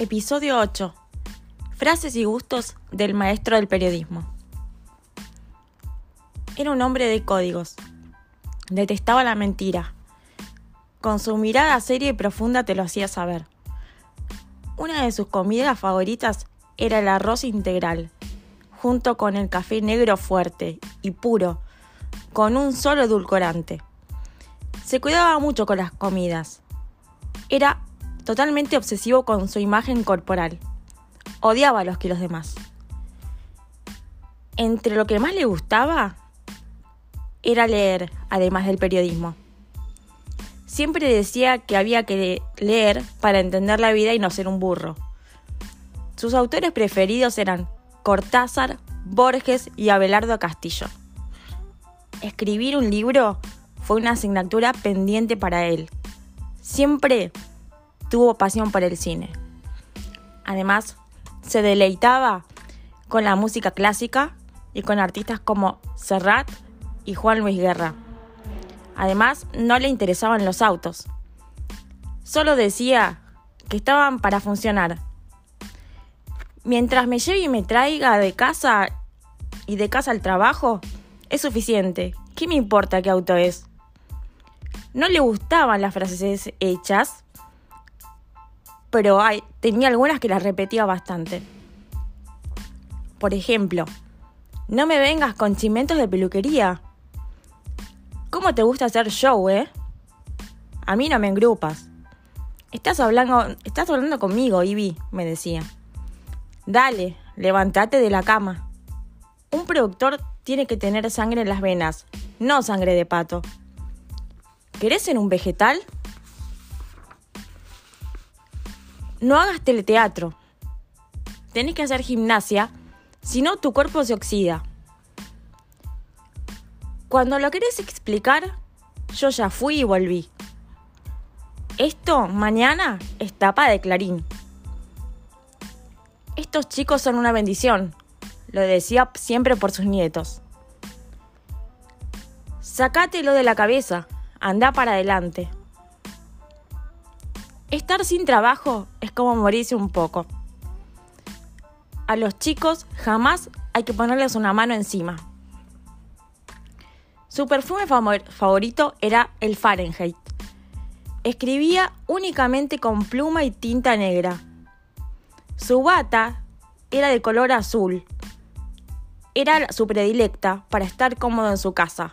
Episodio 8. Frases y gustos del maestro del periodismo. Era un hombre de códigos. Detestaba la mentira. Con su mirada seria y profunda te lo hacía saber. Una de sus comidas favoritas era el arroz integral, junto con el café negro fuerte y puro, con un solo edulcorante. Se cuidaba mucho con las comidas. Era totalmente obsesivo con su imagen corporal. Odiaba los que los demás. Entre lo que más le gustaba era leer, además del periodismo. Siempre decía que había que leer para entender la vida y no ser un burro. Sus autores preferidos eran Cortázar, Borges y Abelardo Castillo. Escribir un libro fue una asignatura pendiente para él. Siempre tuvo pasión por el cine. Además, se deleitaba con la música clásica y con artistas como Serrat y Juan Luis Guerra. Además, no le interesaban los autos. Solo decía que estaban para funcionar. Mientras me lleve y me traiga de casa y de casa al trabajo, es suficiente. ¿Qué me importa qué auto es? No le gustaban las frases hechas, pero hay, tenía algunas que las repetía bastante. Por ejemplo, no me vengas con chimentos de peluquería. ¿Cómo te gusta hacer show, eh? A mí no me engrupas. Estás hablando, estás hablando conmigo, Ivy, me decía. Dale, levántate de la cama. Un productor tiene que tener sangre en las venas, no sangre de pato. ¿Querés ser un vegetal? No hagas teleteatro. Tenés que hacer gimnasia, si no tu cuerpo se oxida. Cuando lo querés explicar, yo ya fui y volví. Esto mañana es tapa de Clarín. Estos chicos son una bendición, lo decía siempre por sus nietos. Sacátelo de la cabeza, anda para adelante. Estar sin trabajo es como morirse un poco. A los chicos jamás hay que ponerles una mano encima. Su perfume favorito era el Fahrenheit. Escribía únicamente con pluma y tinta negra. Su bata era de color azul. Era su predilecta para estar cómodo en su casa.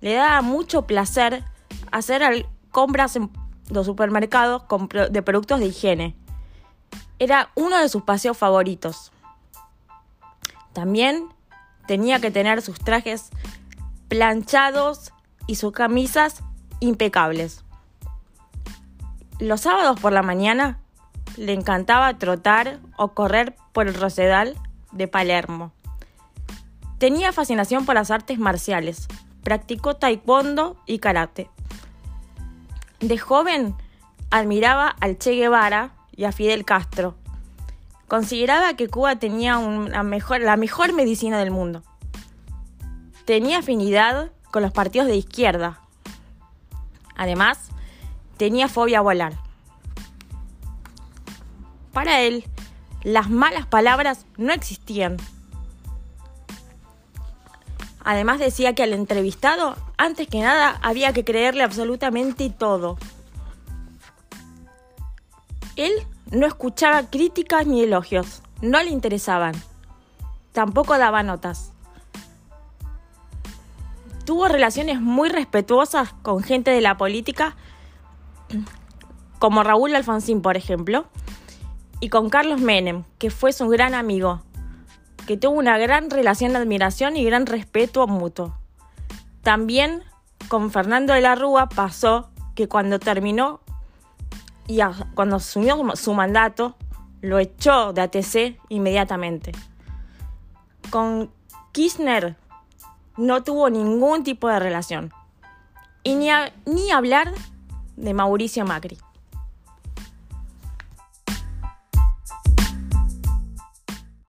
Le daba mucho placer hacer compras en los supermercados de productos de higiene. Era uno de sus paseos favoritos. También tenía que tener sus trajes planchados y sus camisas impecables. Los sábados por la mañana le encantaba trotar o correr por el Rosedal de Palermo. Tenía fascinación por las artes marciales. Practicó taekwondo y karate. De joven admiraba al Che Guevara y a Fidel Castro. Consideraba que Cuba tenía la mejor medicina del mundo. Tenía afinidad con los partidos de izquierda. Además, tenía fobia a volar. Para él, las malas palabras no existían. Además decía que al entrevistado, antes que nada, había que creerle absolutamente todo. Él no escuchaba críticas ni elogios, no le interesaban. Tampoco daba notas. Tuvo relaciones muy respetuosas con gente de la política, como Raúl Alfonsín, por ejemplo, y con Carlos Menem, que fue su gran amigo, que tuvo una gran relación de admiración y gran respeto mutuo. También con Fernando de la Rúa pasó que cuando terminó y cuando asumió su mandato, lo echó de ATC inmediatamente. Con Kirchner no tuvo ningún tipo de relación. Y ni, ni hablar de Mauricio Macri.